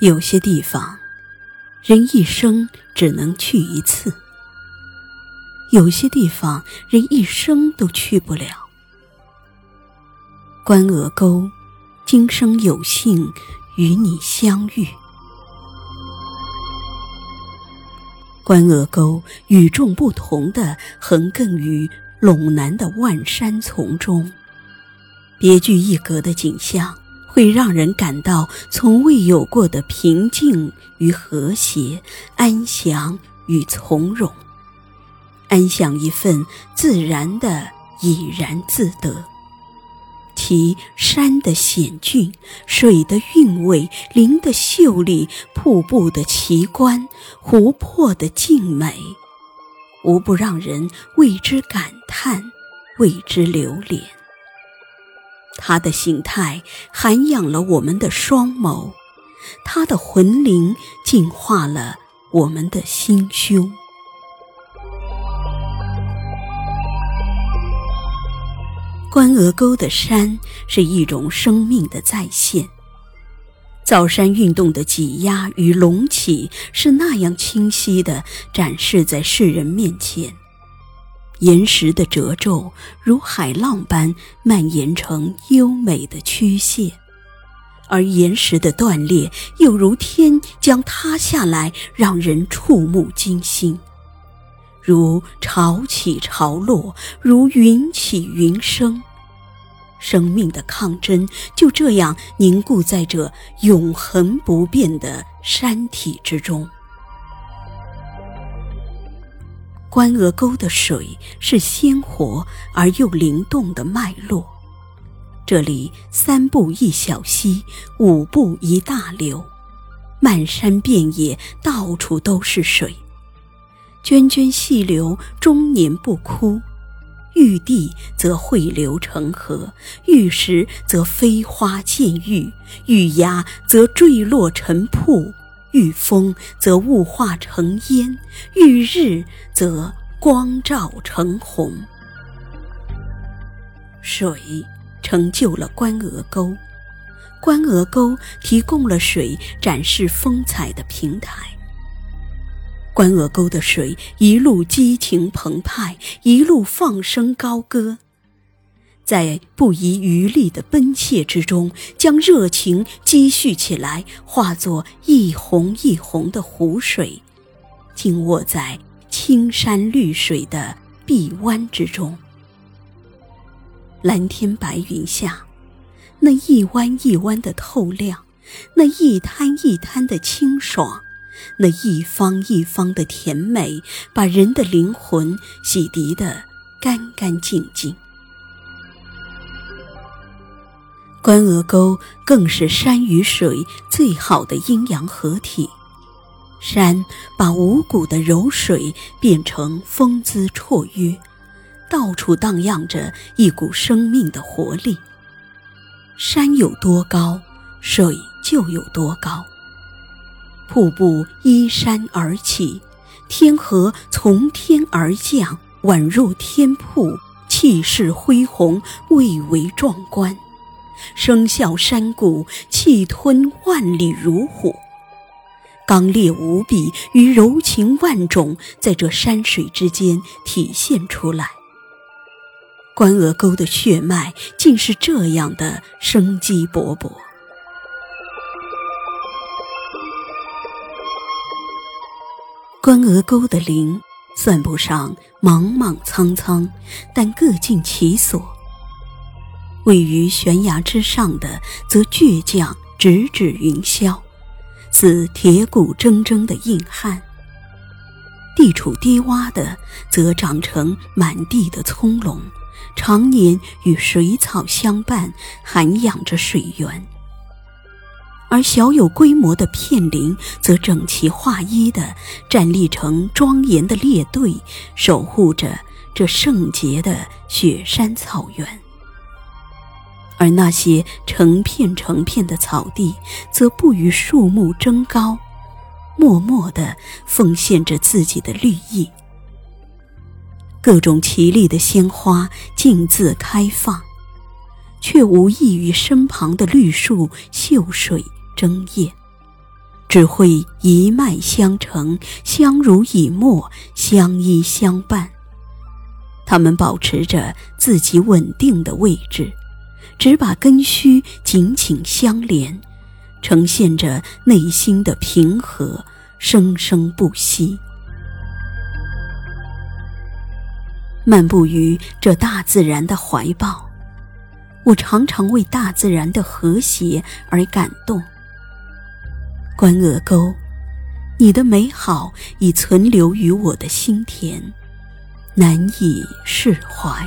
有些地方，人一生只能去一次；有些地方，人一生都去不了。关鹅沟，今生有幸与你相遇。关鹅沟与众不同的横亘于陇南的万山丛中，别具一格的景象。会让人感到从未有过的平静与和谐，安详与从容，安享一份自然的怡然自得。其山的险峻，水的韵味，林的秀丽，瀑布的奇观，湖泊的静美，无不让人为之感叹，为之流连。它的形态涵养了我们的双眸，它的魂灵净化了我们的心胸。关鹅沟的山是一种生命的再现，造山运动的挤压与隆起是那样清晰地展示在世人面前。岩石的褶皱如海浪般蔓延成优美的曲线，而岩石的断裂又如天将塌下来，让人触目惊心。如潮起潮落，如云起云生，生命的抗争就这样凝固在这永恒不变的山体之中。关鹅沟的水是鲜活而又灵动的脉络，这里三步一小溪，五步一大流，漫山遍野，到处都是水，涓涓细流终年不枯，遇地则汇流成河，遇石则飞花溅玉，遇崖则坠落成瀑。遇风则雾化成烟，遇日则光照成红。水成就了关鹅沟，关鹅沟提供了水展示风采的平台。关鹅沟的水一路激情澎湃，一路放声高歌。在不遗余力的奔切之中，将热情积蓄起来，化作一泓一泓的湖水，静卧在青山绿水的碧湾之中。蓝天白云下，那一弯一弯的透亮，那一滩一滩的清爽，那一方一方的甜美，把人的灵魂洗涤得干干净净。关鹅沟更是山与水最好的阴阳合体，山把五谷的柔水变成风姿绰约，到处荡漾着一股生命的活力。山有多高，水就有多高。瀑布依山而起，天河从天而降，宛若天瀑，气势恢宏，蔚为壮观。声啸山谷，气吞万里如虎，刚烈无比与柔情万种，在这山水之间体现出来。关鹅沟的血脉竟是这样的生机勃勃。关鹅沟的林算不上莽莽苍苍，但各尽其所。位于悬崖之上的，则倔强直指云霄，似铁骨铮铮的硬汉；地处低洼的，则长成满地的葱茏，常年与水草相伴，涵养着水源；而小有规模的片林，则整齐划一地站立成庄严的列队，守护着这圣洁的雪山草原。而那些成片成片的草地，则不与树木争高，默默地奉献着自己的绿意。各种奇丽的鲜花径自开放，却无异于身旁的绿树秀水争艳。只会一脉相承，相濡以沫，相依相伴。他们保持着自己稳定的位置，只把根须紧紧相连，呈现着内心的平和，生生不息。漫步于这大自然的怀抱，我常常为大自然的和谐而感动。关鹅沟，你的美好已存留于我的心田。难以释怀。